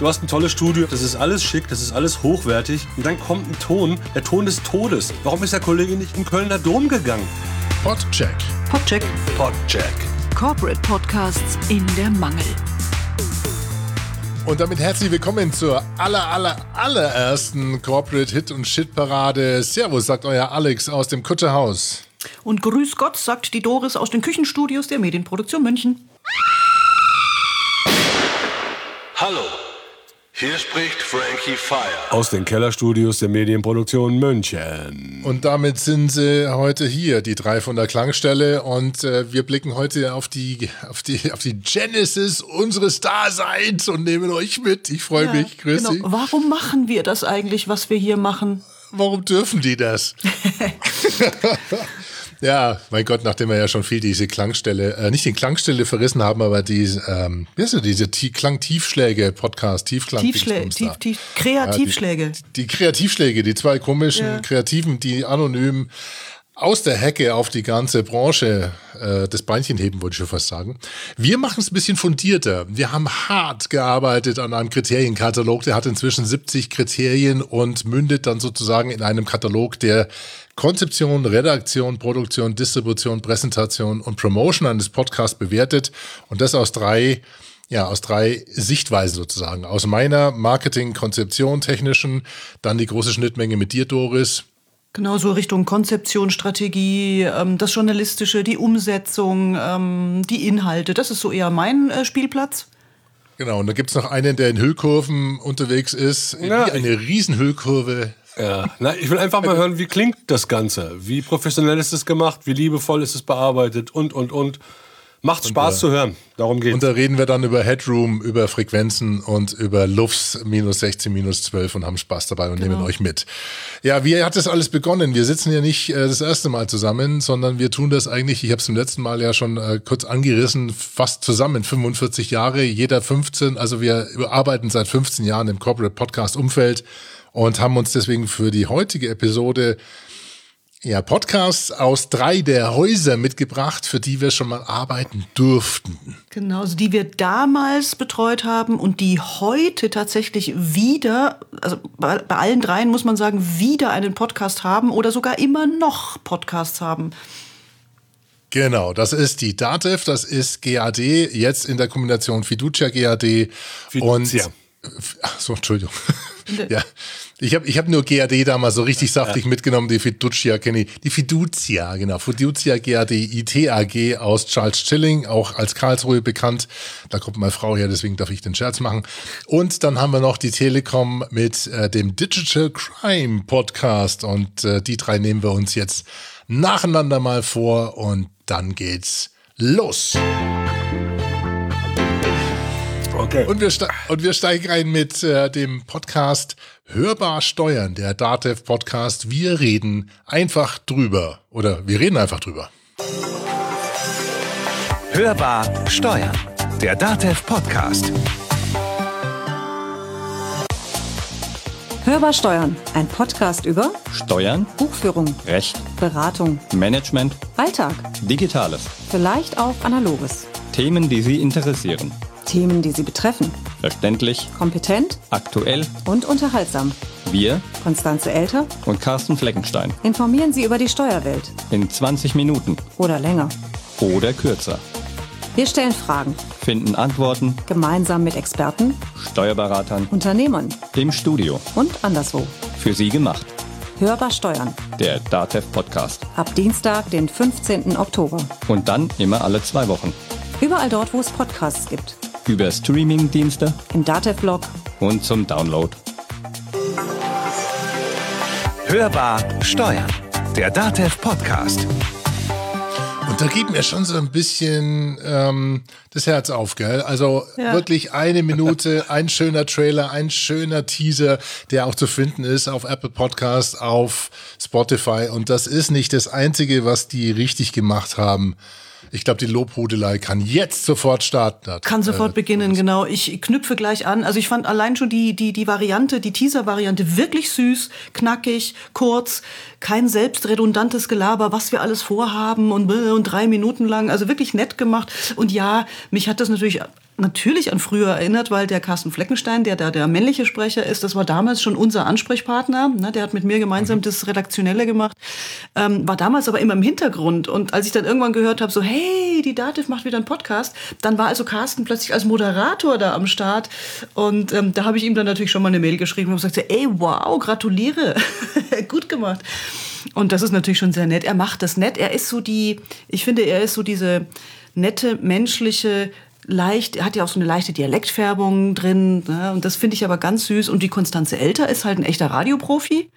du hast ein tolles Studio, das ist alles schick, das ist alles hochwertig. Und dann kommt ein Ton, der Ton des Todes. Warum ist der Kollege nicht im Kölner Dom gegangen? Podcheck. Podcheck. Podcheck. Corporate Podcasts in der Mangel. Und damit herzlich willkommen zur aller, aller, allerersten Corporate Hit und Shit Parade. Servus, sagt euer Alex aus dem Kutterhaus. Und Grüß Gott, sagt die Doris aus den Küchenstudios der Medienproduktion München. Hallo, hier spricht Frankie Fire. Aus den Kellerstudios der Medienproduktion München. Und damit sind sie heute hier, die drei von der Klangstelle. Und äh, wir blicken heute auf die, auf, die, auf die Genesis unseres Daseins und nehmen euch mit. Ich freue Ja, mich. Grüß genau. Sie. Warum machen wir das eigentlich, was wir hier machen? Warum dürfen die das? ja, mein Gott, nachdem wir ja schon viel diese Klangstelle, äh, nicht die Klangstelle verrissen haben, aber die, ähm, wie heißt du, diese T Klangtiefschläge, Podcast, Tiefklang. Tiefschläge, tief, tief, Kreativschläge. Die Kreativschläge, die zwei komischen Ja. Kreativen, die anonym aus der Hecke auf die ganze Branche äh, das Beinchen heben, wollte ich schon fast sagen. Wir machen es ein bisschen fundierter. Wir haben hart gearbeitet an einem Kriterienkatalog. Der hat inzwischen 70 Kriterien und mündet dann sozusagen in einem Katalog, der Konzeption, Redaktion, Produktion, Distribution, Präsentation und Promotion eines Podcasts bewertet. Und das aus drei ja, aus drei Sichtweisen sozusagen. Aus meiner Marketing, Konzeption, technischen, dann die große Schnittmenge mit dir, Doris. Genau so Richtung Konzeption, Strategie, ähm, das Journalistische, die Umsetzung, ähm, die Inhalte. Das ist so eher mein äh, Spielplatz. Genau, und da gibt's noch einen, der in Hüllkurven unterwegs ist. Ja, wie eine Riesenhüllkurve. Ja, na, ich will einfach mal hören, wie klingt das Ganze? Wie professionell ist es gemacht? Wie liebevoll ist es bearbeitet? Und, und, und. Macht Spaß zu hören. Darum geht's. Und da reden wir dann über Headroom, über Frequenzen und über Lufts minus 16, minus 12 und haben Spaß dabei und nehmen euch mit. Ja, wie hat das alles begonnen? Wir sitzen ja nicht äh, das erste Mal zusammen, sondern wir tun das eigentlich, ich habe es im letzten Mal ja schon äh, kurz angerissen, fast zusammen, 45 Jahre, jeder 15, also wir arbeiten seit 15 Jahren im Corporate Podcast Umfeld und haben uns deswegen für die heutige Episode ja, Podcasts aus drei der Häuser mitgebracht, für die wir schon mal arbeiten durften. Genau, also die wir damals betreut haben und die heute tatsächlich wieder, also bei, bei allen dreien muss man sagen, wieder einen Podcast haben oder sogar immer noch Podcasts haben. Genau, das ist die DATEV, das ist GAD, jetzt in der Kombination Fiducia GAD Fiducia. und Ach so, Entschuldigung. ja, ich habe ich hab nur GAD damals so richtig saftig mitgenommen, die Fiducia kenne ich. Die Fiducia, genau, Fiducia GAD ITAG aus Charles Chilling, auch als Karlsruhe bekannt. Da kommt meine Frau her, deswegen darf ich den Scherz machen. Und dann haben wir noch die Telekom mit äh, dem Digital Crime Podcast und äh, die drei nehmen wir uns jetzt nacheinander mal vor und dann geht's los. Okay. Und wir, und wir steigen ein mit äh, dem Podcast Hörbar Steuern, der DATEV Podcast. Wir reden einfach drüber. Oder wir reden einfach drüber. Hörbar Steuern. Der DATEV Podcast. Hörbar Steuern, ein Podcast über Steuern, Buchführung, Recht, Beratung, Management, Alltag, Digitales. vielleicht auch Analoges. Themen, die Sie interessieren. Themen, die Sie betreffen. Verständlich, Kompetent aktuell. und unterhaltsam. Wir Konstanze Elter und Carsten Fleckenstein. informieren Sie über die Steuerwelt. In 20 Minuten Oder länger. oder kürzer. Wir stellen Fragen, Finden Antworten gemeinsam mit Experten, Steuerberatern Unternehmern im Studio. und anderswo. Für Sie gemacht. Hörbar Steuern. Der DATEV Podcast. Ab Dienstag, den 15. Oktober. Und dann immer alle zwei Wochen. Überall dort, wo es Podcasts gibt. Über Streaming-Dienste Im Datev-Blog und zum Download. Hörbar Steuern. Der DATEV Podcast. Und da geht mir schon so ein bisschen ähm, das Herz auf, gell? Also Ja. wirklich eine Minute, ein schöner Trailer, ein schöner Teaser, der auch zu finden ist auf Apple Podcasts, auf Spotify. Und das ist nicht das Einzige, was die richtig gemacht haben. Ich glaube, die Lobhudelei kann jetzt sofort starten. Kann sofort äh, beginnen, genau. Ich knüpfe gleich an. Also ich fand allein schon die, die, die Variante, die Teaser-Variante wirklich süß, knackig, kurz, kein selbstredundantes Gelaber, was wir alles vorhaben und, und drei Minuten lang. Also wirklich nett gemacht. Und ja, mich hat das natürlich natürlich an früher erinnert, weil der Carsten Fleckenstein, der da der männliche Sprecher ist, das war damals schon unser Ansprechpartner. Ne, der hat mit mir gemeinsam mhm. das Redaktionelle gemacht, ähm, war damals aber immer im Hintergrund. Und als ich dann irgendwann gehört habe, so hey, die Dativ macht wieder einen Podcast, dann war also Carsten plötzlich als Moderator da am Start. Und ähm, da habe ich ihm dann natürlich schon mal eine Mail geschrieben und gesagt, ey, wow, gratuliere, gut gemacht. Und das ist natürlich schon sehr nett. Er macht das nett. Er ist so die, ich finde, er ist so diese nette, menschliche, leicht, hat ja auch so eine leichte Dialektfärbung drin. Ne? Und das finde ich aber ganz süß. Und die Konstanze Elter ist halt ein echter Radioprofi.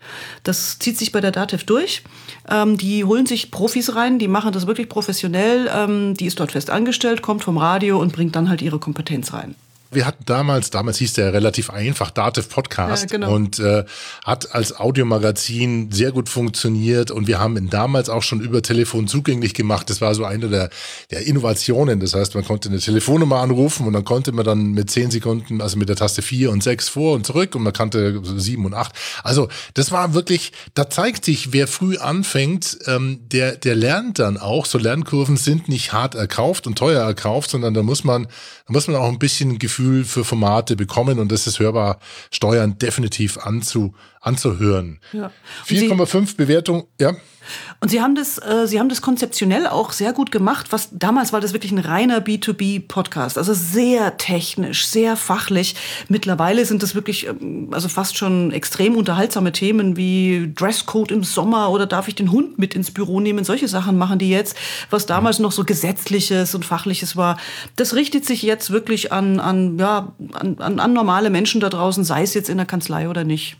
Das zieht sich bei der Dativ durch. Ähm, die holen sich Profis rein, die machen das wirklich professionell. Ähm, die ist dort fest angestellt, kommt vom Radio und bringt dann halt ihre Kompetenz rein wir hatten damals, damals hieß der relativ einfach, Dativ Podcast ja, genau. und äh, hat als Audiomagazin sehr gut funktioniert und wir haben ihn damals auch schon über Telefon zugänglich gemacht. Das war so eine der, der Innovationen. Das heißt, man konnte eine Telefonnummer anrufen und dann konnte man dann mit zehn Sekunden, also mit der Taste vier und sechs vor und zurück und man kannte sieben und acht. Also das war wirklich, da zeigt sich, wer früh anfängt, ähm, der, der lernt dann auch. So Lernkurven sind nicht hart erkauft und teuer erkauft, sondern da muss man, da muss man auch ein bisschen Gefühl Gefühl für Formate bekommen und das ist hörbar Steuern definitiv anzu, anzuhören. Ja. 4,5 Bewertung, ja. Und Sie haben das, äh, Sie haben das konzeptionell auch sehr gut gemacht. Was damals war das wirklich ein reiner B2B-Podcast, also sehr technisch, sehr fachlich. Mittlerweile sind das wirklich, ähm, also fast schon extrem unterhaltsame Themen wie Dresscode im Sommer oder darf ich den Hund mit ins Büro nehmen? Solche Sachen machen die jetzt, was damals noch so gesetzliches und fachliches war. Das richtet sich jetzt wirklich an, an, ja, an, an, an normale Menschen da draußen, sei es jetzt in der Kanzlei oder nicht.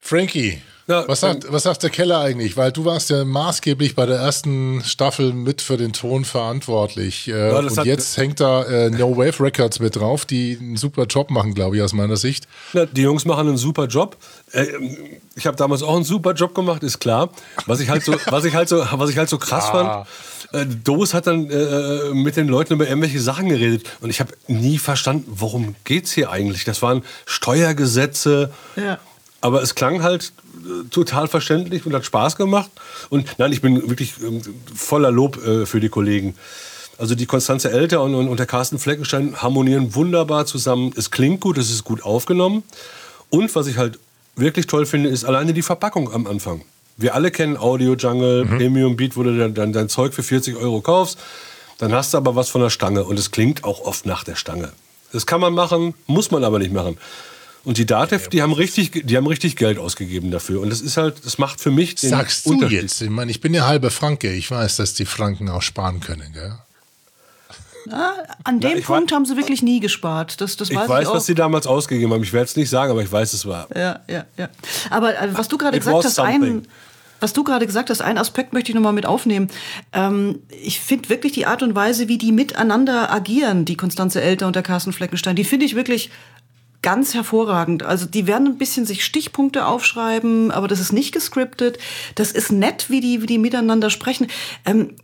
Frankie, ja, was, sagt, was sagt der Keller eigentlich? Weil du warst ja maßgeblich bei der ersten Staffel mit für den Ton verantwortlich. Äh, ja, und jetzt hängt da äh, No Wave Records mit drauf, die einen super Job machen, glaube ich, aus meiner Sicht. Ja, die Jungs machen einen super Job. Äh, ich habe damals auch einen super Job gemacht, ist klar. Was ich halt so, was ich halt so, was ich halt so krass fand. Äh, Dos hat dann äh, mit den Leuten über irgendwelche Sachen geredet und ich habe nie verstanden, worum geht's hier eigentlich? Das waren Steuergesetze. Ja. Aber es klang halt total verständlich und hat Spaß gemacht. Und nein, ich bin wirklich ähm, voller Lob äh, für die Kollegen. Also die Konstanze Elter und, und, der Carsten Fleckenstein harmonieren wunderbar zusammen. Es klingt gut, es ist gut aufgenommen. Und was ich halt wirklich toll finde, ist alleine die Verpackung am Anfang. Wir alle kennen Audio Jungle, mhm. Premium Beat, wo du dann, dann dein Zeug für 40 Euro kaufst. Dann hast du aber was von der Stange und es klingt auch oft nach der Stange. Das kann man machen, muss man aber nicht machen. Und die Datev, die haben richtig, die haben richtig Geld ausgegeben dafür. Und das ist halt, das macht für mich den Sagst du jetzt? Ich meine, ich bin ja halber Franke. Ich weiß, dass die Franken auch sparen können, gell? Na, an dem Na, Punkt haben sie wirklich nie gespart. Das, das ich weiß, weiß ich was sie damals ausgegeben haben. Ich werde es nicht sagen, aber ich weiß, es war. Ja, ja, ja. Aber äh, was du gerade gesagt hast, ein, was du gerade gesagt hast, einen Aspekt möchte ich nochmal mit aufnehmen. Ähm, ich finde wirklich die Art und Weise, wie die miteinander agieren, die Konstanze Elter und der Carsten Fleckenstein, die finde ich wirklich ganz hervorragend. Also die werden ein bisschen sich Stichpunkte aufschreiben, aber das ist nicht gescriptet. Das ist nett, wie die, wie die miteinander sprechen. Ähm,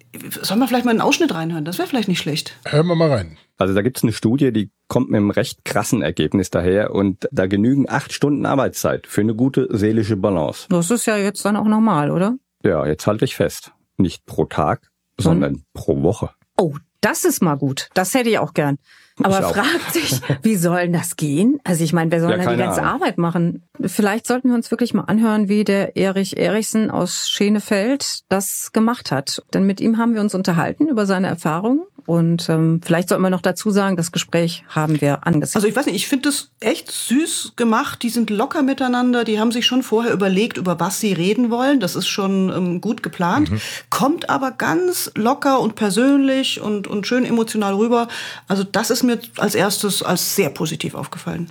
sollen wir vielleicht mal einen Ausschnitt reinhören? Das wäre vielleicht nicht schlecht. Hören wir mal rein. Also da gibt es eine Studie, die kommt mit einem recht krassen Ergebnis daher und da genügen acht Stunden Arbeitszeit für eine gute seelische Balance. Das ist ja jetzt dann auch normal, oder? Ja, jetzt halte ich fest. Nicht pro Tag, sondern hm. pro Woche. Oh, das ist mal gut. Das hätte ich auch gern. Aber fragt sich, wie soll das gehen? Also ich meine, wer soll ja, denn die ganze Ahnung. Arbeit machen? Vielleicht sollten wir uns wirklich mal anhören, wie der Erich Erichsen aus Schenefeld das gemacht hat. Denn mit ihm haben wir uns unterhalten über seine Erfahrungen und ähm, vielleicht sollten wir noch dazu sagen, das Gespräch haben wir angesehen. Also ich weiß nicht, ich finde das echt süß gemacht. Die sind locker miteinander. Die haben sich schon vorher überlegt, über was sie reden wollen. Das ist schon ähm, gut geplant. Mhm. Kommt aber ganz locker und persönlich und, und schön emotional rüber. Also das ist mir als erstes als sehr positiv aufgefallen.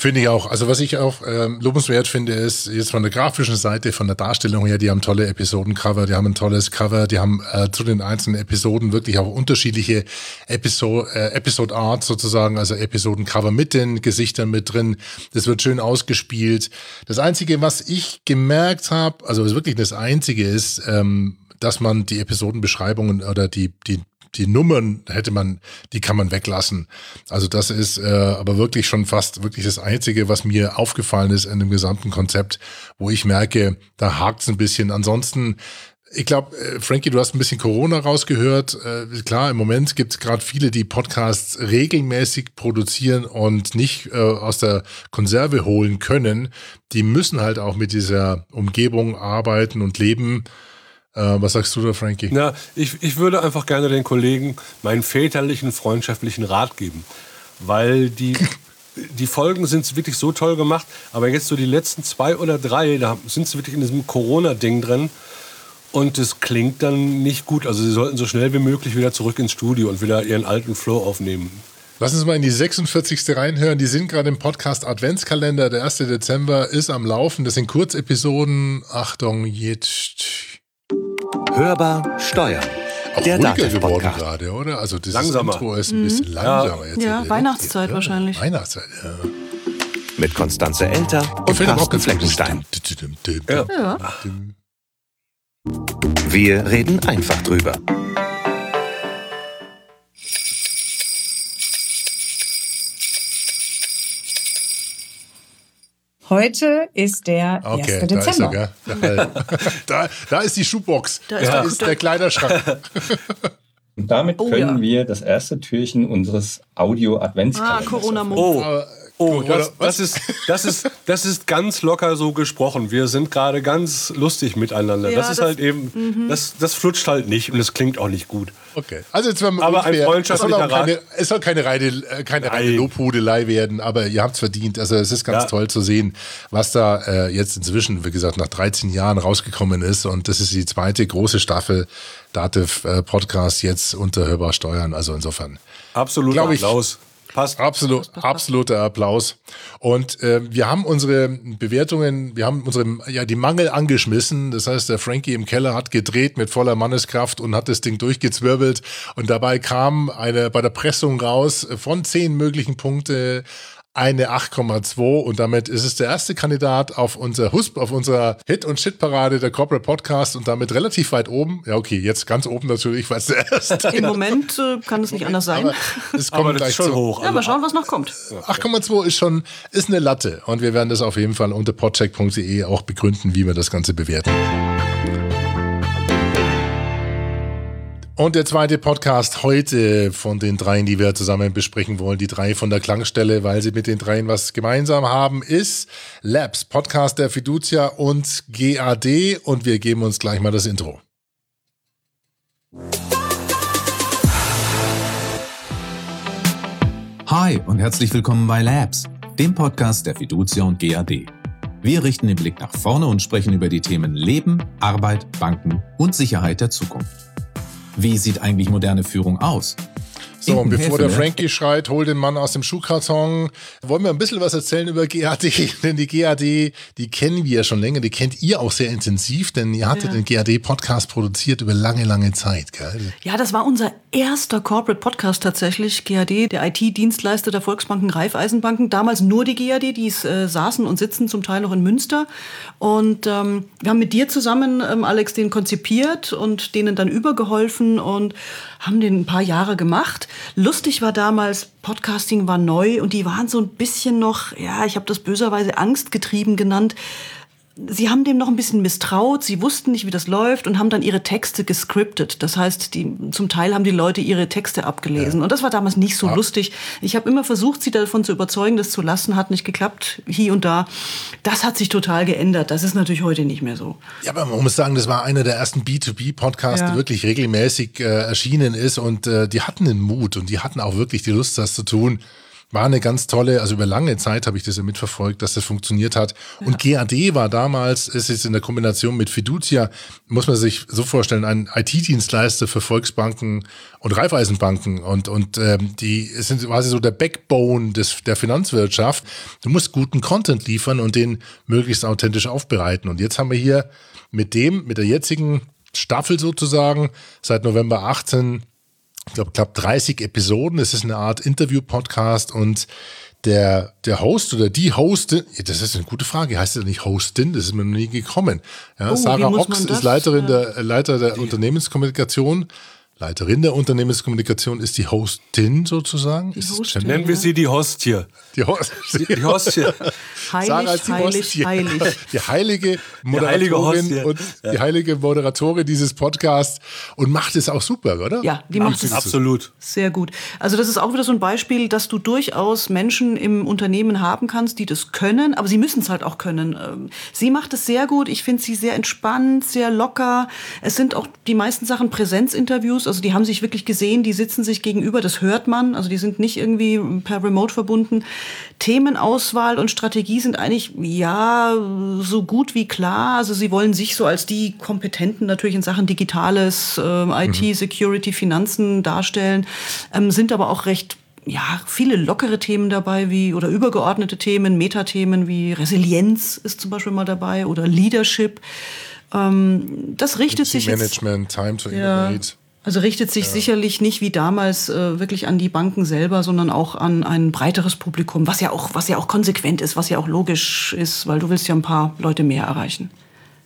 Finde ich auch. Also was ich auch ähm, lobenswert finde, ist jetzt von der grafischen Seite, von der Darstellung her, die haben tolle Episodencover, die haben ein tolles Cover, die haben äh, zu den einzelnen Episoden wirklich auch unterschiedliche Episode, äh, Episode Art sozusagen, also Episodencover mit den Gesichtern mit drin. Das wird schön ausgespielt. Das Einzige, was ich gemerkt habe, also was wirklich das Einzige ist, ähm, dass man die Episodenbeschreibungen oder die, die die Nummern hätte man, die kann man weglassen. Also das ist äh, aber wirklich schon fast wirklich das Einzige, was mir aufgefallen ist in dem gesamten Konzept, wo ich merke, da hakt's ein bisschen. Ansonsten ich glaube, äh, Frankie, du hast ein bisschen Corona rausgehört. Äh, klar, im Moment gibt es gerade viele, die Podcasts regelmäßig produzieren und nicht äh, aus der Konserve holen können. Die müssen halt auch mit dieser Umgebung arbeiten und leben. Äh, was sagst du da, Frankie? Na, ich, ich würde einfach gerne den Kollegen meinen väterlichen, freundschaftlichen Rat geben. Weil die, die Folgen sind wirklich so toll gemacht. Aber jetzt so die letzten zwei oder drei, da sind sie wirklich in diesem Corona-Ding drin. Und es klingt dann nicht gut. Also sie sollten so schnell wie möglich wieder zurück ins Studio und wieder ihren alten Flow aufnehmen. Lass uns mal in die 46. reinhören. Die sind gerade im Podcast Adventskalender. Der 1. Dezember ist am Laufen. Das sind Kurzepisoden. Achtung, jetzt. Hörbar steuern. Auch der ruhiger geworden gerade, oder? Also das Langsamer. Intro ist ein bisschen langsamer. Jetzt Ja, Weihnachtszeit wahrscheinlich. Weihnachtszeit, ja. Mit Konstanze Elter und Carsten. Fleckenstein. Ja. Ja. Wir reden einfach drüber. Heute ist der 1. Okay, da ist Dezember. er, gell? da, da ist die Schuhbox. Da Da ist ist, der Kleiderschrank. Und damit Oh, können ja. wir das erste Türchen unseres Ah, Audio-Adventskalenders Corona-Mode. Oh, oh Oder das, das, ist, das, ist, das ist ganz locker so gesprochen. Wir sind gerade ganz lustig miteinander. Ja, das ist das- halt eben, das, das flutscht halt nicht und es klingt auch nicht gut. Okay. Also jetzt werden wir Aber ein unfair. freundschaftlicher es soll keine, es soll keine reine, äh, keine reine. Lobhudelei werden, aber ihr habt es verdient. Also es ist ganz Ja. toll zu sehen, was da äh, jetzt inzwischen, wie gesagt, nach 13 Jahren rausgekommen ist. Und das ist die zweite große Staffel Dativ äh, Podcast jetzt unter Hörbar Steuern. Also insofern. Absolut Glaub ich. Applaus. Passt. Absolut, absoluter Applaus. Und äh, wir haben unsere Bewertungen, wir haben unsere, ja, die Mangel angeschmissen. Das heißt, der Frankie im Keller hat gedreht mit voller Manneskraft und hat das Ding durchgezwirbelt. Und dabei kam eine bei der Pressung raus von zehn möglichen Punkte eine 8,2 und damit ist es der erste Kandidat auf unser Husp, auf unserer Hit- und Shit-Parade der Corporate Podcast und damit relativ weit oben. Ja, okay, jetzt ganz oben natürlich, weil es der erste Im Moment äh, kann es nicht anders sein. aber es kommt gleich ist schon zu. hoch. Ja, mal schauen, was noch kommt. 8,2 ist schon ist eine Latte und wir werden das auf jeden Fall unter podcheck.de auch begründen, wie wir das Ganze bewerten. Und der zweite Podcast heute von den dreien, die wir zusammen besprechen wollen, die drei von der Klangstelle, weil sie mit den dreien was gemeinsam haben, ist Labs, Podcast der Fiducia und GAD und wir geben uns gleich mal das Intro. Hi und herzlich willkommen bei Labs, dem Podcast der Fiducia und GAD. Wir richten den Blick nach vorne und sprechen über die Themen Leben, Arbeit, Banken und Sicherheit der Zukunft. Wie sieht eigentlich moderne Führung aus? So, und bevor der Häfele- Frankie schreit, hol den Mann aus dem Schuhkarton, wollen wir ein bisschen was erzählen über GAD. Denn die GAD, die kennen wir ja schon länger, die kennt ihr auch sehr intensiv, denn ihr hattet den GAD-Podcast produziert über lange, lange Zeit, gell? Ja, das war unser erster Corporate Podcast tatsächlich. GAD, der IT-Dienstleister der Volksbanken, Raiffeisenbanken. Damals nur die GAD, die äh, saßen und sitzen zum Teil noch in Münster. Und ähm, wir haben mit dir zusammen, ähm, Alex, den konzipiert und denen dann übergeholfen und haben den ein paar Jahre gemacht. Lustig war damals, Podcasting war neu und die waren so ein bisschen noch, ja, ich habe das böserweise angstgetrieben genannt. Sie haben dem noch ein bisschen misstraut, sie wussten nicht, wie das läuft und haben dann ihre Texte gescriptet. Das heißt, die, zum Teil haben die Leute ihre Texte abgelesen. Und das war damals nicht so lustig. Ich habe immer versucht, sie davon zu überzeugen, das zu lassen, hat nicht geklappt, hier und da. Das hat sich total geändert. Das ist natürlich heute nicht mehr so. Ja, aber man muss sagen, das war einer der ersten B2B-Podcasts, Ja. der wirklich regelmäßig äh, erschienen ist und äh, die hatten den Mut und die hatten auch wirklich die Lust, das zu tun. War eine ganz tolle, also über lange Zeit habe ich das ja mitverfolgt, dass das funktioniert hat. Und GAD war damals, es ist in der Kombination mit Fiducia, muss man sich so vorstellen, ein IT-Dienstleister für Volksbanken und Raiffeisenbanken und, und ähm, die sind quasi so der Backbone des, der Finanzwirtschaft. Du musst guten Content liefern und den möglichst authentisch aufbereiten. Und jetzt haben wir hier mit dem, mit der jetzigen Staffel sozusagen, seit November 18 ich glaube, knapp 30 Episoden. Es ist eine Art Interview-Podcast und der, der Host oder die Hostin, das ist eine gute Frage, heißt das nicht Hostin? Das ist mir noch nie gekommen. Ja, Oh, Sarah Ochs ist Leiterin äh, der, Leiter der Unternehmenskommunikation. Leiterin der Unternehmenskommunikation ist die Hostin sozusagen. Die ist Hostin. Nennen wir sie die Hostie. Die, Host Die, die Hostie. Heilig, ist die heilig, Hostie. heilig. Die heilige heilige Moderatorin Hostie. und die heilige Moderatorin dieses Podcasts und macht es auch super, oder? Ja, die macht es Absolut. Sehr gut. Also das ist auch wieder so ein Beispiel, dass du durchaus Menschen im Unternehmen haben kannst, die das können, aber sie müssen es halt auch können. Ähm, Sie macht es sehr gut. Ich finde sie sehr entspannt, sehr locker. Es sind auch die meisten Sachen Präsenzinterviews. Also die haben sich wirklich gesehen, die sitzen sich gegenüber, das hört man. Also die sind nicht irgendwie per Remote verbunden. Themenauswahl und Strategie sind eigentlich, ja, so gut wie klar. Also sie wollen sich so als die Kompetenten natürlich in Sachen Digitales, ähm, IT, Security, Finanzen darstellen, ähm, sind aber auch recht ja, viele lockere Themen dabei, wie oder übergeordnete Themen, Metathemen wie Resilienz ist zum Beispiel mal dabei oder Leadership. Ähm, das richtet sich jetzt Management, Time to ja. Also richtet sich sicherlich nicht wie damals äh, wirklich an die Banken selber, sondern auch an ein breiteres Publikum, was ja auch, was ja auch konsequent ist, was ja auch logisch ist, weil du willst ja ein paar Leute mehr erreichen.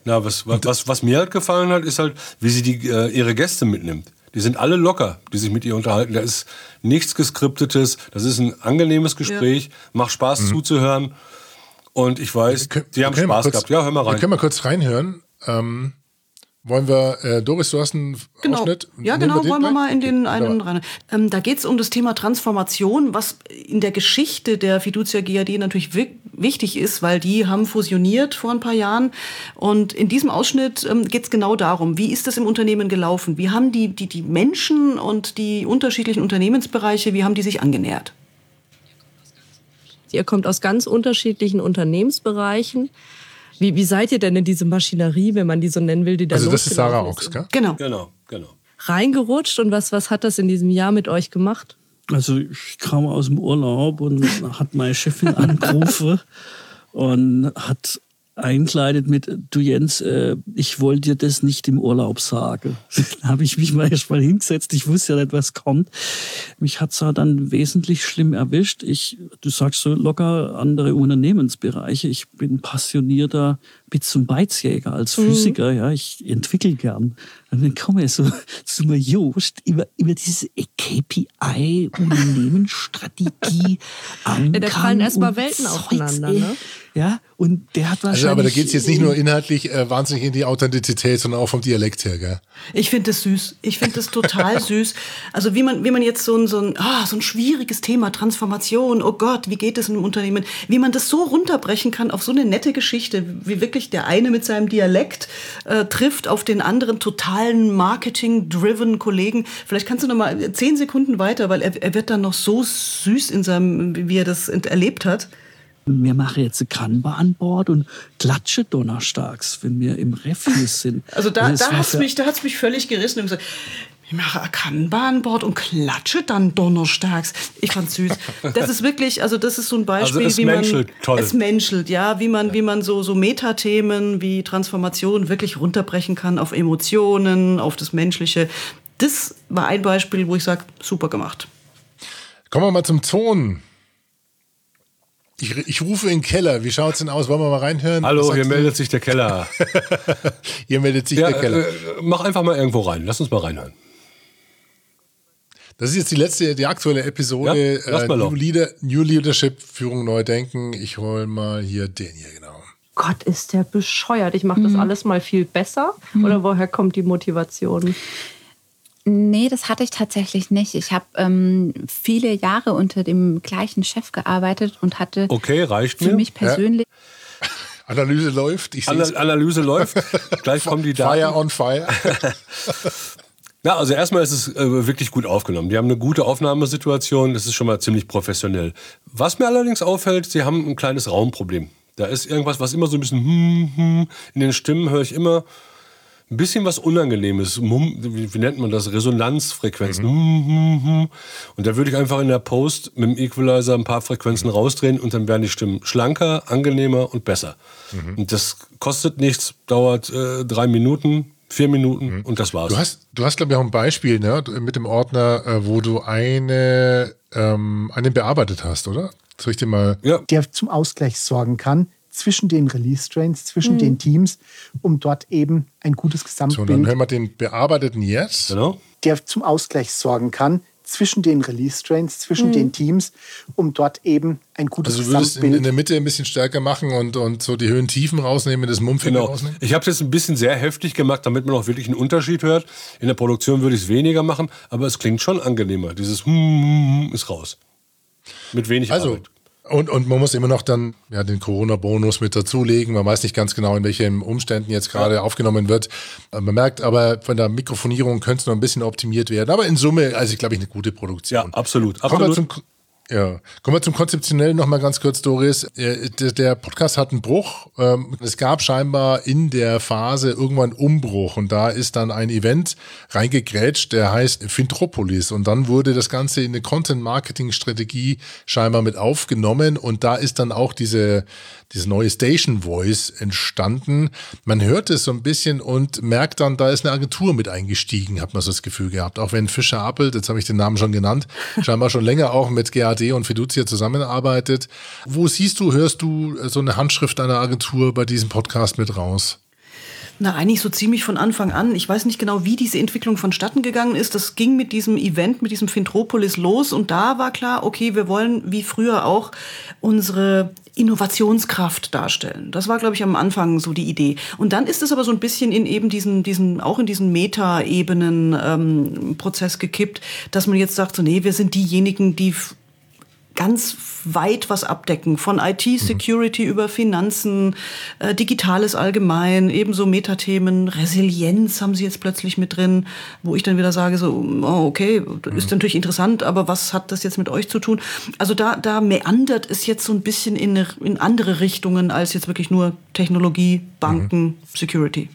Na, was, was, was, was mir halt gefallen hat, ist halt, wie sie die, äh, ihre Gäste mitnimmt. Die sind alle locker, die sich mit ihr unterhalten. Da ist nichts Geskriptetes. Das ist ein angenehmes Gespräch. Macht Spaß zuzuhören. Und ich weiß, die haben wir Spaß kurz- gehabt. Ja, hör mal Wir rein. können mal kurz reinhören. Ähm, wollen wir, äh, Doris, du hast einen Genau. Ausschnitt? Ja, Nehmen genau, den wollen wir mal in den Okay, einen rein. Ähm, da geht es um das Thema Transformation, was in der Geschichte der Fiducia GAD natürlich wi- wichtig ist, weil die haben fusioniert vor ein paar Jahren. Und in diesem Ausschnitt ähm, geht es genau darum, wie ist das im Unternehmen gelaufen? Wie haben die, die, die Menschen und die unterschiedlichen Unternehmensbereiche, wie haben die sich angenähert? Ihr kommt aus ganz unterschiedlichen Unternehmensbereichen. Wie, wie seid ihr denn in diese Maschinerie, wenn man die so nennen will, die da Also das ist Sarah Ochs, gell? Genau. Genau, genau. Reingerutscht und was, was hat das in diesem Jahr mit euch gemacht? Also ich kam aus dem Urlaub und hat meine Chefin angerufen und hat einkleidet mit, du Jens, äh, ich wollte dir das nicht im Urlaub sagen. Dann habe ich mich mal erst mal hingesetzt, ich wusste ja nicht, was kommt. Mich hat's ja dann wesentlich schlimm erwischt. Ich, du sagst so locker andere Unternehmensbereiche. Ich bin passionierter bis zum Beizjäger als Physiker, ja, ich entwickle gern. Und dann komme ich so zu mir Jost über, über diese KPI, Unternehmensstrategie, Ja, da fallen erst mal und Welten Zeugs, aufeinander, ne? Ja, und der hat wahrscheinlich... Also, aber da geht es jetzt nicht nur inhaltlich äh, wahnsinnig in die Authentizität, sondern auch vom Dialekt her, gell? Ich finde das süß. Ich finde das total süß. Also wie man, wie man jetzt so ein, so, ein, ah, so ein schwieriges Thema, Transformation, oh Gott, wie geht es in einem Unternehmen, wie man das so runterbrechen kann auf so eine nette Geschichte, wie wirklich der eine mit seinem Dialekt äh, trifft auf den anderen totalen Marketing-driven Kollegen. Vielleicht kannst du noch mal zehn Sekunden weiter, weil er, er wird dann noch so süß in seinem, wie er das erlebt hat. wir machen jetzt ein Kanban-Board und klatsche donnerstags, wenn wir im Refuse sind. Also da, da hat's für- mich, da hat's mich völlig gerissen und gesagt, ich mache ein Kanban-Board und klatsche dann donnerstags. Ich fand's süß. Das ist wirklich, also das ist so ein Beispiel, Also es wie man menschelt, toll. es menschelt, ja, wie man, wie man so so Metathemen wie Transformation wirklich runterbrechen kann auf Emotionen, auf das Menschliche. Das war ein Beispiel, wo ich sage, super gemacht. Kommen wir mal zum Ton. Ich, ich rufe in den Keller. Wie schaut's denn aus? Wollen wir mal reinhören? Hallo, hier du? meldet sich der Keller. Hier meldet sich ja, der Keller. äh, mach einfach mal irgendwo rein. Lass uns mal reinhören. Das ist jetzt die letzte, die aktuelle Episode. Ja, lass mal äh, New. Leader, New Leadership, Führung neu denken. Ich hol mal hier den hier, genau. Gott, ist der bescheuert. Ich mache das alles mal viel besser. Oder woher kommt die Motivation? Nee, das hatte ich tatsächlich nicht. Ich habe ähm, viele Jahre unter dem gleichen Chef gearbeitet und hatte Okay, reicht für mir. mich persönlich Analyse läuft. Analyse läuft. Gleich kommen die Daten. Fire on fire. Na, also erstmal ist es äh, wirklich gut aufgenommen. Die haben eine gute Aufnahmesituation. Das ist schon mal ziemlich professionell. Was mir allerdings auffällt, sie haben ein kleines Raumproblem. Da ist irgendwas, was immer so ein bisschen hm, hm, in den Stimmen höre ich immer ein bisschen was Unangenehmes. Mum, wie, wie nennt man das? Resonanzfrequenz. Hm, hm, hm. Und da würde ich einfach in der Post mit dem Equalizer ein paar Frequenzen rausdrehen und dann werden die Stimmen schlanker, angenehmer und besser. Und das kostet nichts, dauert äh, drei Minuten, vier Minuten und das war's. Du hast, du hast glaube ich, auch ein Beispiel ne, mit dem Ordner, äh, wo du eine, ähm, einen bearbeitet hast, oder? Soll ich dir mal. Ja. Der zum Ausgleich sorgen kann zwischen den Release-Trains, zwischen mhm. den Teams, um dort eben ein gutes Gesamtbild. So, dann hören wir den bearbeiteten jetzt. Genau. Der zum Ausgleich sorgen kann zwischen den Release-Trains, zwischen mhm. den Teams, um dort eben ein gutes Also du würdest in, in, der Mitte ein bisschen stärker machen und, und so die Höhen Tiefen rausnehmen, das Mumpfige genau. rausnehmen? Ich habe es jetzt ein bisschen sehr heftig gemacht, damit man auch wirklich einen Unterschied hört. In der Produktion würde ich es weniger machen, aber es klingt schon angenehmer. Dieses Hm ist raus. Mit wenig also, Arbeit. Und, und man muss immer noch dann ja, den Corona-Bonus mit dazulegen. Man weiß nicht ganz genau, in welchen Umständen jetzt gerade ja. aufgenommen wird. Man merkt aber, von der Mikrofonierung könnte es noch ein bisschen optimiert werden. Aber in Summe, also ich glaube ich, eine gute Produktion. Ja, absolut. absolut. Kommen wir zum, ja, kommen wir zum Konzeptionellen noch mal ganz kurz, Doris. Äh, der Podcast hat einen Bruch. Ähm, es gab scheinbar in der Phase irgendwann Umbruch und da ist dann ein Event reingegrätscht, der heißt Fintropolis und dann wurde das Ganze in eine Content-Marketing-Strategie scheinbar mit aufgenommen und da ist dann auch diese diese neue Station Voice entstanden. Man hört es so ein bisschen und merkt dann, da ist eine Agentur mit eingestiegen, hat man so das Gefühl gehabt. Auch wenn Fischer Appelt, jetzt habe ich den Namen schon genannt, scheinbar schon länger auch mit GAD und Fiducia zusammenarbeitet. Wo siehst du, hörst du so eine Handschrift einer Agentur bei diesem Podcast mit raus? Na, eigentlich so ziemlich von Anfang an. Ich weiß nicht genau, wie diese Entwicklung vonstatten gegangen ist. Das ging mit diesem Event, mit diesem Fintropolis los und da war klar, okay, wir wollen wie früher auch unsere Innovationskraft darstellen. Das war, glaube ich, am Anfang so die Idee. Und dann ist es aber so ein bisschen in eben diesen, diesen auch in diesen Meta-Ebenen-Prozess ähm, gekippt, dass man jetzt sagt, so, nee, wir sind diejenigen, die ganz weit was abdecken, von IT-Security mhm. über Finanzen, äh, Digitales allgemein, ebenso Metathemen, Resilienz haben sie jetzt plötzlich mit drin, wo ich dann wieder sage, so, oh, okay, das ist mhm. natürlich interessant, aber was hat das jetzt mit euch zu tun? Also da, da meandert es jetzt so ein bisschen in, in andere Richtungen als jetzt wirklich nur Technologie, Banken, mhm. Security.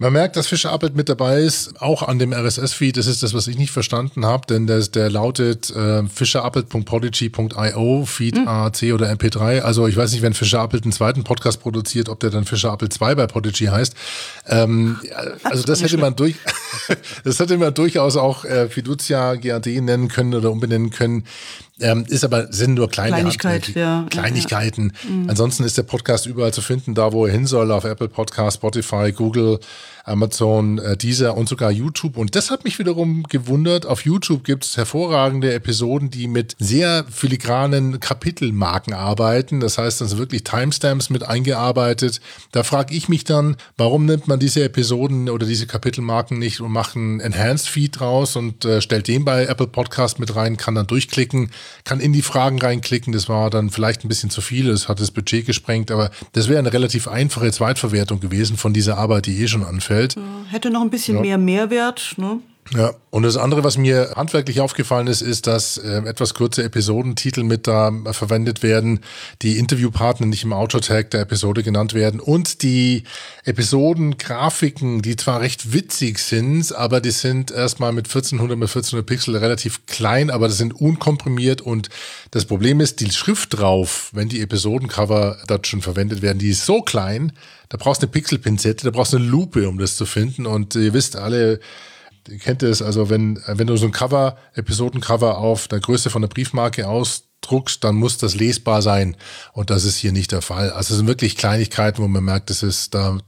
Man merkt, dass Fischer Appelt mit dabei ist, auch an dem RSS-Feed. Das ist das, was ich nicht verstanden habe, denn der, der lautet äh, fischerappelt.podigy.io, Feed mhm. AAC oder MP3. Also ich weiß nicht, wenn Fischer Appelt einen zweiten Podcast produziert, ob der dann Fischer Appelt 2 bei Podigy heißt. Ähm, also das hätte man durch, das hätte man durchaus auch äh, Fiducia GAD nennen können oder umbenennen können. Ähm, ist aber, sind nur kleine Kleinigkeit, ja, Kleinigkeiten. Ja, ja. Mhm. Ansonsten ist der Podcast überall zu finden, da wo er hin soll, auf Apple Podcast, Spotify, Google, Amazon, äh, Deezer und sogar YouTube. Und das hat mich wiederum gewundert. Auf YouTube gibt es hervorragende Episoden, die mit sehr filigranen Kapitelmarken arbeiten. Das heißt, dann sind wirklich Timestamps mit eingearbeitet. Da frage ich mich dann, warum nimmt man diese Episoden oder diese Kapitelmarken nicht und macht einen Enhanced Feed draus und äh, stellt den bei Apple Podcast mit rein, kann dann durchklicken, kann in die Fragen reinklicken. Das war dann vielleicht ein bisschen zu viel, das hat das Budget gesprengt, aber das wäre eine relativ einfache Zweitverwertung gewesen von dieser Arbeit, die eh schon anfällt. Welt. Hätte noch ein bisschen ja. mehr Mehrwert. Ne? Ja, und das andere, was mir handwerklich aufgefallen ist, ist, dass äh, etwas kurze Episodentitel mit da äh, verwendet werden, die Interviewpartner nicht im Autotag der Episode genannt werden und die Episodengrafiken, die zwar recht witzig sind, aber die sind erstmal mit 1400 mit 1400 Pixel relativ klein, aber das sind unkomprimiert und das Problem ist, die Schrift drauf, wenn die Episodencover dort schon verwendet werden, die ist so klein, da brauchst du eine Pixelpinzette, da brauchst du eine Lupe, um das zu finden und ihr wisst alle, kennt es, also wenn, wenn du so ein Cover, Episodencover auf der Größe von der Briefmarke ausdruckst, dann muss das lesbar sein. Und das ist hier nicht der Fall. Also es sind wirklich Kleinigkeiten, wo man merkt, das ist da,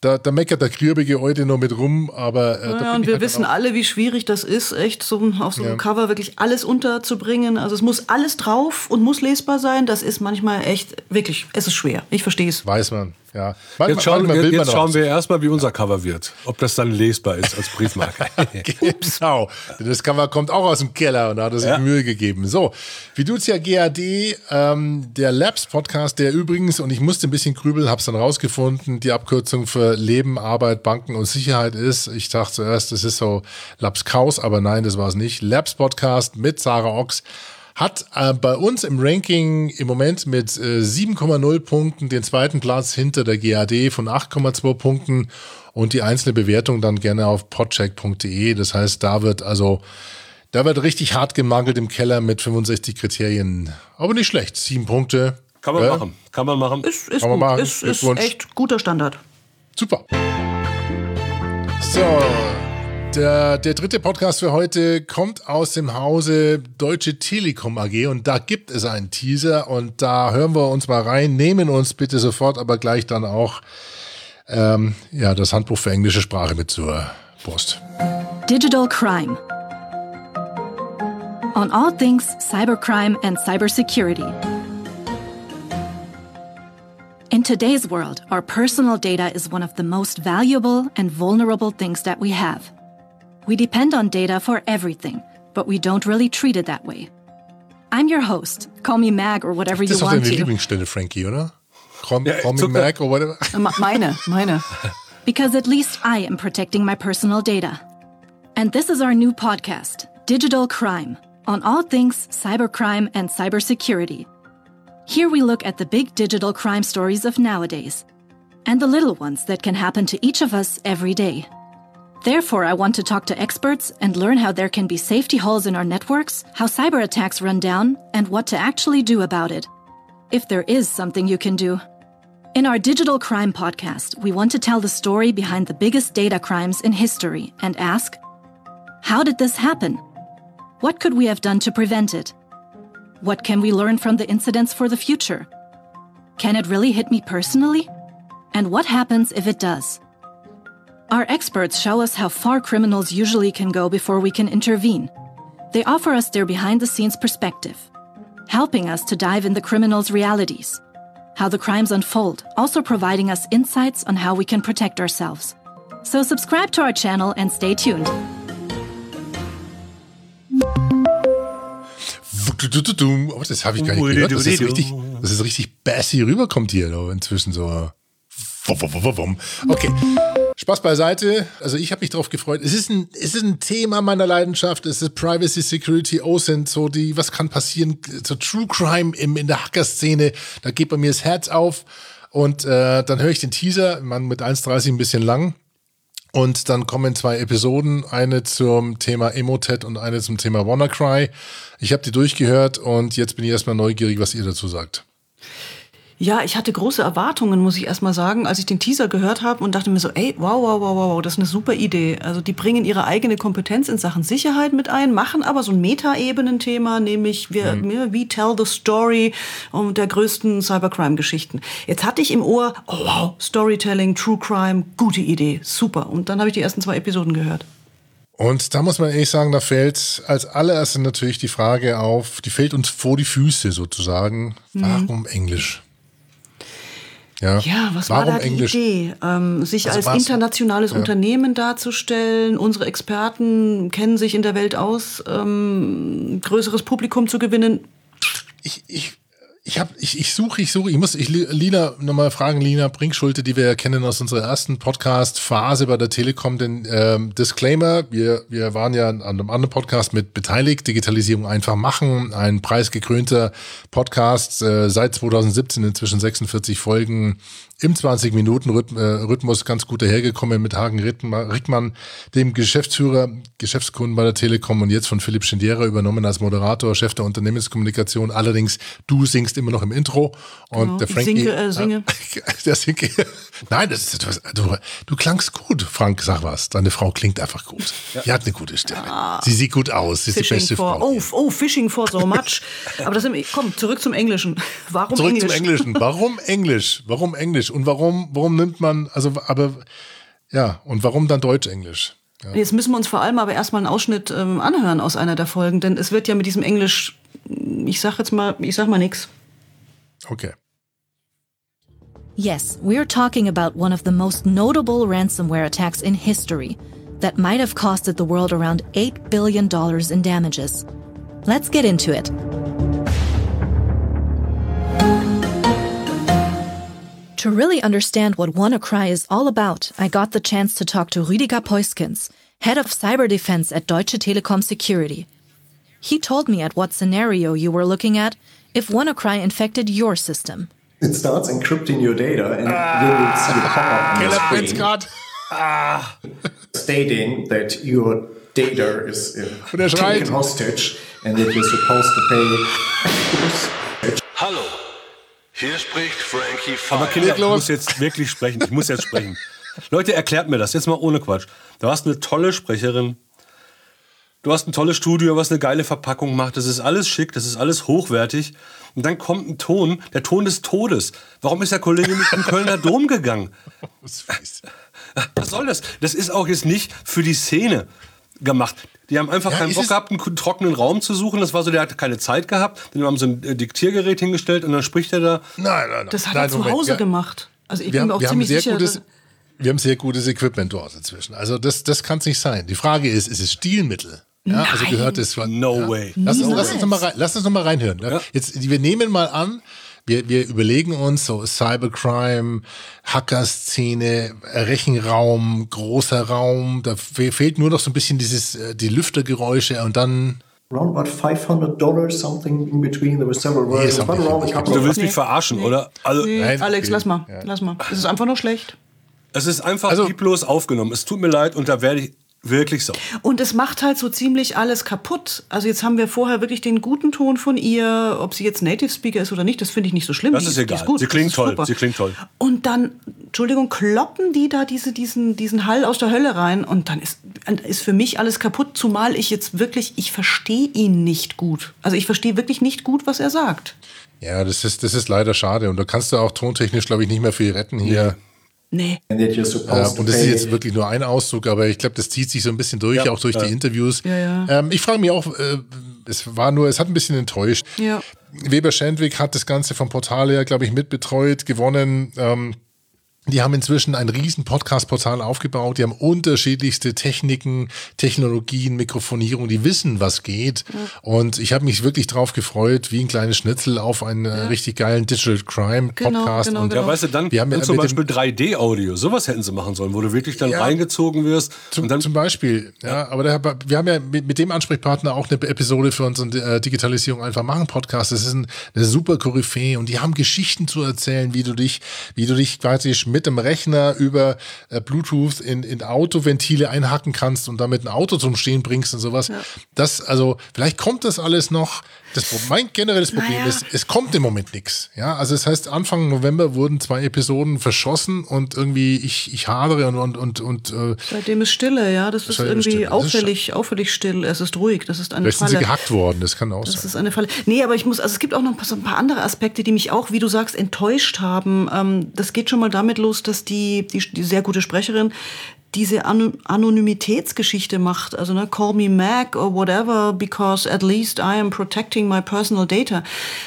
da, da meckert der krirbige heute noch mit rum, aber. Äh, ja, und wir halt wissen alle, wie schwierig das ist, echt so auf so einem ja. Cover wirklich alles unterzubringen. Also es muss alles drauf und muss lesbar sein. Das ist manchmal echt, wirklich, es ist schwer. Ich verstehe es. Weiß man. Ja. Manchmal, jetzt schauen, jetzt, jetzt schauen wir erstmal, wie unser Cover wird. Ob das dann lesbar ist als Briefmarke. genau. Das Cover kommt auch aus dem Keller und da hat er sich ja. Mühe gegeben. So, Fiducia GAD, ähm, der Labs-Podcast, der übrigens, und ich musste ein bisschen grübeln, habe es dann rausgefunden, die Abkürzung für Leben, Arbeit, Banken und Sicherheit ist. Ich dachte zuerst, das ist so Labs Chaos, aber nein, das war es nicht. Labs-Podcast mit Sarah Ochs hat äh, bei uns im Ranking im Moment mit äh, 7,0 Punkten den zweiten Platz hinter der GAD von 8,2 Punkten und die einzelne Bewertung dann gerne auf podcheck.de. Das heißt, da wird also da wird richtig hart gemangelt im Keller mit 65 Kriterien. Aber nicht schlecht. Sieben Punkte. Kann man äh? machen. Kann man machen. Ist, ist, gut. Machen. ist, ist echt guter Standard. Super. So, Der, der dritte Podcast für heute kommt aus dem Hause Deutsche Telekom AG und da gibt es einen Teaser und da hören wir uns mal rein, nehmen uns bitte sofort aber gleich dann auch ähm, ja, das Handbuch für englische Sprache mit zur Post. Digital Crime. On all things cybercrime and cybersecurity. In today's world, our personal data is one of the most valuable and vulnerable things that we have. We depend on data for everything, but we don't really treat it that way. I'm your host. Call me Mag or whatever das you want to. Das ist deine Lieblingsstelle, Frankie, oder? Call, ja, call me Mag or whatever. Meine, meine. Because at least I am protecting my personal data. And this is our new podcast, Digital Crime, on all things cybercrime and cybersecurity. Here we look at the big digital crime stories of nowadays and the little ones that can happen to each of us every day. Therefore, I want to talk to experts and learn how there can be safety holes in our networks, how cyber attacks run down, and what to actually do about it. If there is something you can do. In our Digital Crime podcast, we want to tell the story behind the biggest data crimes in history and ask How did this happen? What could we have done to prevent it? What can we learn from the incidents for the future? Can it really hit me personally? And what happens if it does? Our experts show us how far criminals usually can go before we can intervene. They offer us their behind the scenes perspective, helping us to dive in the criminals' realities, how the crimes unfold, also providing us insights on how we can protect ourselves. So, subscribe to our channel and stay tuned. Oh, das habe ich gar nicht gehört, das richtig, dass es richtig bassy rüberkommt hier inzwischen so. Okay. Spaß beiseite. Also ich habe mich darauf gefreut. Es ist, ein, es ist ein Thema meiner Leidenschaft. Es ist Privacy, Security, OSINT, so die, was kann passieren, so True Crime im, in der Hacker-Szene. Da geht bei mir das Herz auf. Und äh, dann höre ich den Teaser, man mit 1,30 ein bisschen lang. Und dann kommen zwei Episoden, eine zum Thema Emotet und eine zum Thema WannaCry. Ich habe die durchgehört und jetzt bin ich erstmal neugierig, was ihr dazu sagt. Ja, ich hatte große Erwartungen, muss ich erstmal sagen, als ich den Teaser gehört habe und dachte mir so, ey, wow, wow, wow, wow, das ist eine super Idee. Also die bringen ihre eigene Kompetenz in Sachen Sicherheit mit ein, machen aber so ein Meta-Ebenen-Thema, nämlich wir, mhm. wie tell the story um der größten Cybercrime-Geschichten. Jetzt hatte ich im Ohr, oh wow, Storytelling, True Crime, gute Idee, super. Und dann habe ich die ersten zwei Episoden gehört. Und da muss man ehrlich sagen, da fällt als allererstes natürlich die Frage auf, die fällt uns vor die Füße sozusagen. Mhm. Warum Englisch? Ja, ja was Warum war da die Englisch? Idee? Ähm, sich also als internationales ja. Unternehmen darzustellen, unsere Experten kennen sich in der Welt aus, ähm, größeres Publikum zu gewinnen. Ich, ich ich habe, ich, ich suche, ich suche, ich muss, ich Lina nochmal fragen, Lina Brinkschulte, die wir ja kennen aus unserer ersten Podcast-Phase bei der Telekom, den ähm, Disclaimer, wir, wir waren ja an einem anderen Podcast mit beteiligt, Digitalisierung einfach machen, ein preisgekrönter Podcast äh, seit 2017, inzwischen 46 Folgen, im 20-Minuten-Rhythmus ganz gut dahergekommen mit Hagen Rickmann, dem Geschäftsführer, Geschäftskunden bei der Telekom und jetzt von Philipp Schindiera übernommen als Moderator, Chef der Unternehmenskommunikation. Allerdings, du singst immer noch im Intro und genau, der Frankie. Ich singe, äh, singe. Der singe. Nein, das ist etwas, du, du klangst gut, Frank, sag was. Deine Frau klingt einfach gut. Ja. Die hat eine gute Stimme. Ah, sie sieht gut aus. Sie ist die beste for, Frau. Oh, oh, fishing for so much. Aber das ist, komm, zurück zum Englischen. Warum zurück Englisch? zum Englischen. Warum Englisch? Warum Englisch? Englisch? Und warum, warum nimmt man, also, aber, ja, und warum dann Deutsch-Englisch? Ja. Jetzt müssen wir uns vor allem aber erstmal einen Ausschnitt ähm, anhören aus einer der Folgen, denn es wird ja mit diesem Englisch, ich sag jetzt mal, ich sag mal nix. Okay. Yes, we're talking about one of the most notable ransomware attacks in history that might have costed the world around $8 billion in damages. Let's get into it. To really understand what WannaCry is all about, I got the chance to talk to Rüdiger Peuskens, head of cyber defense at Deutsche Telekom Security. He told me at what scenario you were looking at if WannaCry infected your system. It starts encrypting your data and ah, you will see a pop-up on the screen ah. stating that your data is uh, taken hostage and that you're supposed to pay. Hallo. Hier spricht Frankie Fire. Aber ich muss jetzt wirklich sprechen. Ich muss jetzt sprechen. Leute, erklärt mir das jetzt mal ohne Quatsch. Du hast eine tolle Sprecherin. Du hast ein tolles Studio, was eine geile Verpackung macht. Das ist alles schick, das ist alles hochwertig. Und dann kommt ein Ton, der Ton des Todes. Warum ist der Kollege nicht im Kölner Dom gegangen? Was soll das? Das ist auch jetzt nicht für die Szene gemacht. Die haben einfach ja, keinen Bock gehabt, einen trockenen Raum zu suchen. Das war so, der hatte keine Zeit gehabt. Dann haben sie ein äh, Diktiergerät hingestellt und dann spricht er da. Nein, nein, nein. Das hat nein, er zu Hause ja. gemacht. Also ich wir bin mir auch ziemlich sicher. Gutes, wir haben sehr gutes Equipment dort inzwischen. Also das, das kann es nicht sein. Die Frage ist, ist es Stilmittel? Ja, also gehört es von. No ja? way. Lass, uns, lass, uns noch mal rein, lass uns noch mal reinhören. Ja. Jetzt, wir nehmen mal an, wir, wir überlegen uns so Cybercrime, Hackerszene, Rechenraum, großer Raum. Da fehlt nur noch so ein bisschen dieses äh, die Lüftergeräusche und dann Around about 500 dollars, something in between. There were several versions. Nee, du willst mich verarschen, nee. oder? Also, nee, Alex, lass mal, ja. lass mal. Es ist einfach nur schlecht. Es ist einfach also, lieblos aufgenommen. Es tut mir leid und da werde ich Wirklich so. Und es macht halt so ziemlich alles kaputt. Also jetzt haben wir vorher wirklich den guten Ton von ihr, ob sie jetzt Native Speaker ist oder nicht, das finde ich nicht so schlimm. Das ist egal. Ist sie klingt toll. Sie klingt toll. Und dann, Entschuldigung, kloppen die da diese, diesen, diesen Hall aus der Hölle rein und dann ist, ist für mich alles kaputt, zumal ich jetzt wirklich, ich verstehe ihn nicht gut. Also ich verstehe wirklich nicht gut, was er sagt. Ja, das ist, das ist leider schade. Und da kannst du auch tontechnisch, glaube ich, nicht mehr viel retten hier. Nee. Nee. Ja, und das ist jetzt wirklich nur ein Auszug, aber ich glaube, das zieht sich so ein bisschen durch, ja, auch durch ja. die Interviews. Ja, ähm, ich frage mich auch, äh, es war nur, es hat ein bisschen enttäuscht. Ja. Weber Schendwick hat das Ganze vom Portal her, glaube ich, mitbetreut, gewonnen. Ähm, die haben inzwischen ein riesen Podcast-Portal aufgebaut. Die haben unterschiedlichste Techniken, Technologien, Mikrofonierung. Die wissen, was geht. Ja. Und ich habe mich wirklich drauf gefreut, wie ein kleines Schnitzel auf einen äh, ja. richtig geilen Digital Crime genau, Podcast. Genau, und genau. Ja, weißt du, dann, wir haben dann zum Beispiel 3D-Audio. Sowas hätten sie machen sollen, wo du wirklich dann ja, reingezogen wirst. Zum, und dann, zum Beispiel. Ja, aber der, wir haben ja mit, mit, dem Ansprechpartner auch eine Episode für unseren äh, Digitalisierung einfach machen Podcast. Das ist ein, eine super Koryphäe und die haben Geschichten zu erzählen, wie du dich, wie du dich quasi mit mit dem Rechner über äh, Bluetooth in, in Autoventile einhacken kannst und damit ein Auto zum Stehen bringst und sowas. Ja. Das, also, vielleicht kommt das alles noch. Das, mein generelles Problem naja. ist, es kommt im Moment nichts. Ja, also das heißt, Anfang November wurden zwei Episoden verschossen und irgendwie ich, ich hadere und, und, und, und äh, Seitdem ist Stille, ja. Das ist irgendwie Stille. auffällig, ist auffällig still. Es ist ruhig. Das ist eine Vielleicht Falle. sind sie gehackt worden, das kann auch das sein. Das ist eine Falle. Nee, aber ich muss, also es gibt auch noch ein paar andere Aspekte, die mich auch, wie du sagst, enttäuscht haben. Ähm, das geht schon mal damit los, los, dass die, die, die sehr gute Sprecherin diese Anonymitätsgeschichte macht, also ne, call me Mac or whatever, because at least I am protecting my personal data.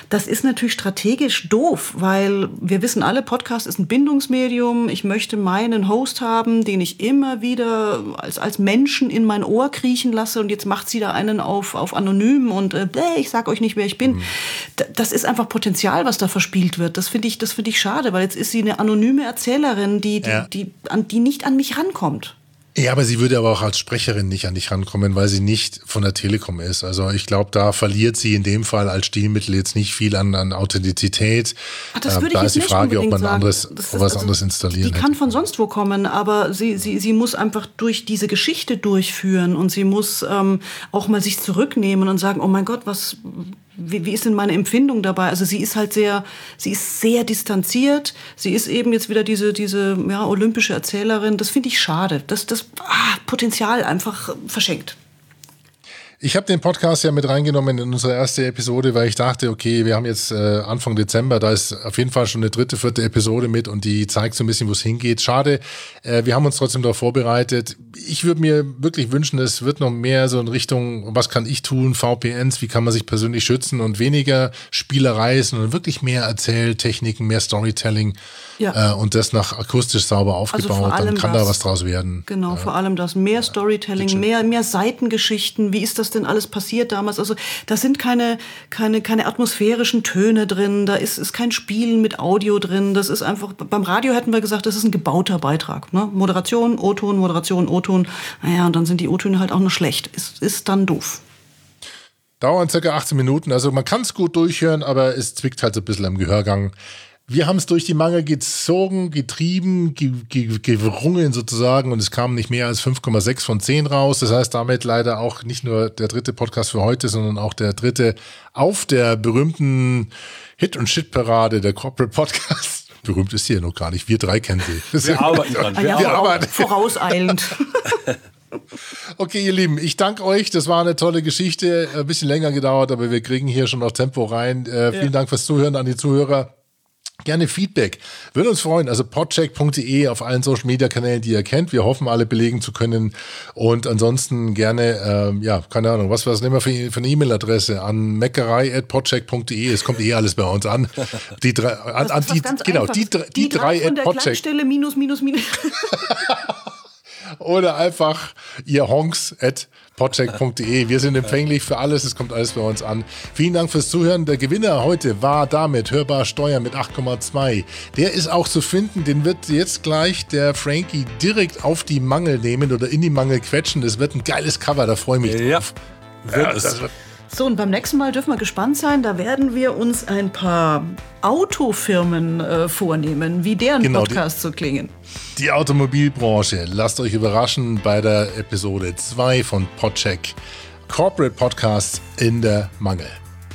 Das ist natürlich strategisch doof, weil wir wissen alle, Podcast ist ein Bindungsmedium. Ich möchte meinen Host haben, den ich immer wieder als, als Menschen in mein Ohr kriechen lasse und jetzt macht sie da einen auf, auf anonym und äh, ich sag euch nicht, wer ich bin. Mhm. Das ist einfach Potenzial, was da verspielt wird. Das finde ich, das finde ich schade, weil jetzt ist sie eine anonyme Erzählerin, die, die, ja. die, an, die nicht an mich rankommt. Ja, aber sie würde aber auch als Sprecherin nicht an dich rankommen, weil sie nicht von der Telekom ist. Also ich glaube, da verliert sie in dem Fall als Stilmittel jetzt nicht viel an, an Authentizität. Ach, das würde äh, da ich ist die Frage, ob man anderes, ist, was also, anderes installieren Die kann von sonst wo kommen, aber sie, sie, sie muss einfach durch diese Geschichte durchführen und sie muss ähm, auch mal sich zurücknehmen und sagen, oh mein Gott, was wie, wie ist denn meine Empfindung dabei? Also sie ist halt sehr, sie ist sehr distanziert. Sie ist eben jetzt wieder diese, diese ja, olympische Erzählerin. Das finde ich schade. Das, das ah, Potenzial einfach verschenkt. Ich habe den Podcast ja mit reingenommen in unsere erste Episode, weil ich dachte, okay, wir haben jetzt äh, Anfang Dezember, da ist auf jeden Fall schon eine dritte, vierte Episode mit und die zeigt so ein bisschen, wo es hingeht. Schade, äh, wir haben uns trotzdem darauf vorbereitet. Ich würde mir wirklich wünschen, es wird noch mehr so in Richtung, was kann ich tun, VPNs, wie kann man sich persönlich schützen und weniger Spielerei, sondern wirklich mehr Erzähltechniken, mehr Storytelling ja. äh, und das nach akustisch sauber also aufgebaut, also dann kann das, da was draus werden. Genau, vor allem das. Mehr Storytelling, mehr, mehr Seitengeschichten, wie ist das denn alles passiert damals? Also da sind keine, keine, keine atmosphärischen Töne drin, da ist, ist kein Spielen mit Audio drin. Das ist einfach, beim Radio hätten wir gesagt, das ist ein gebauter Beitrag. Ne? Moderation, O-Ton, Moderation, O-Ton. Naja, und dann sind die O-Töne halt auch noch schlecht. Ist, ist dann doof. Dauern circa 18 Minuten, also man kann es gut durchhören, aber es zwickt halt so ein bisschen am Gehörgang. Wir haben es durch die Mangel gezogen, getrieben, ge ge gerungen sozusagen und es kam nicht mehr als 5,6 von 10 raus. Das heißt damit leider auch nicht nur der dritte Podcast für heute, sondern auch der dritte auf der berühmten Hit- und Shit-Parade der Corporate Podcast. Berühmt ist sie ja noch gar nicht. Wir drei kennen sie. Wir arbeiten dran. Wir, wir arbeiten. Vorauseilend. Okay, ihr Lieben, ich danke euch. Das war eine tolle Geschichte. Ein bisschen länger gedauert, aber wir kriegen hier schon noch Tempo rein. Äh, vielen ja. Dank fürs Zuhören an die Zuhörer. Gerne Feedback. Würde uns freuen. Also podcheck.de auf allen Social Media Kanälen, die ihr kennt. Wir hoffen, alle belegen zu können. Und ansonsten gerne, ähm, ja, keine Ahnung, was, was nehmen wir für, für eine E-Mail-Adresse? An meckerei.podcheck.de. Es kommt eh alles bei uns an. Die drei, an, an die, genau, die, die, die drei at Podcheck. minus, minus, minus. Oder einfach ihr Honks at podcheck.de. Wir sind empfänglich für alles, es kommt alles bei uns an. Vielen Dank fürs Zuhören. Der Gewinner heute war damit Hörbar Steuern mit 8,2. Der ist auch zu finden, den wird jetzt gleich der Frankie direkt auf die Mangel nehmen oder in die Mangel quetschen. Das wird ein geiles Cover, da freue ich mich ja, drauf. Wird ja, es. So, und beim nächsten Mal dürfen wir gespannt sein. Da werden wir uns ein paar Autofirmen äh, vornehmen, wie deren genau, Podcasts so klingen. Die Automobilbranche. Lasst euch überraschen bei der Episode 2 von Podcheck. Corporate Podcasts in der Mangel.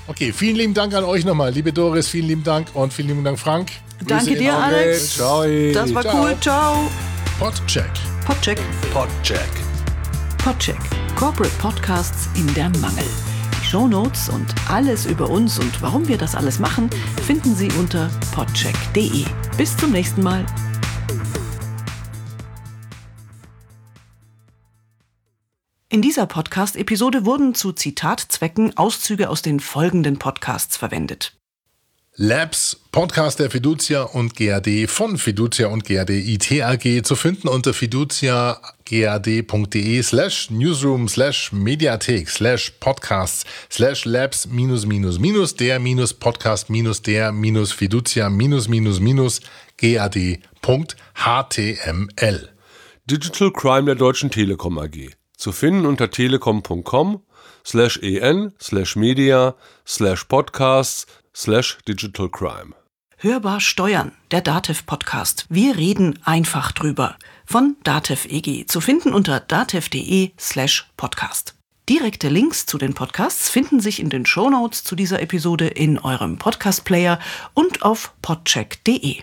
Okay, vielen lieben Dank an euch nochmal. Liebe Doris, vielen lieben Dank und vielen lieben Dank, Frank. Danke dir, Alex. Ciao. Das war Ciao. cool. Ciao. Podcheck. Podcheck. Podcheck. Podcheck. Corporate Podcasts in der Mangel. Shownotes und alles über uns und warum wir das alles machen, finden Sie unter podcheck.de. Bis zum nächsten Mal. In dieser Podcast-Episode wurden zu Zitatzwecken Auszüge aus den folgenden Podcasts verwendet. Labs, Podcast der Fiducia und GAD von Fiducia und GAD ITAG zu finden unter fiduciagad.de slash newsroom slash mediathek slash podcasts slash labs minus minus minus der minus podcast minus der minus fiducia minus minus minus gad.html. Digital Crime der Deutschen Telekom AG. Zu finden unter telekom.com slash en slash media slash podcasts slash digital crime. Hörbar Steuern, der Datev-Podcast. Wir reden einfach drüber. Von Datev EG. Zu finden unter datev.de slash podcast. Direkte Links zu den Podcasts finden sich in den Shownotes zu dieser Episode in eurem Podcast-Player und auf podcheck.de.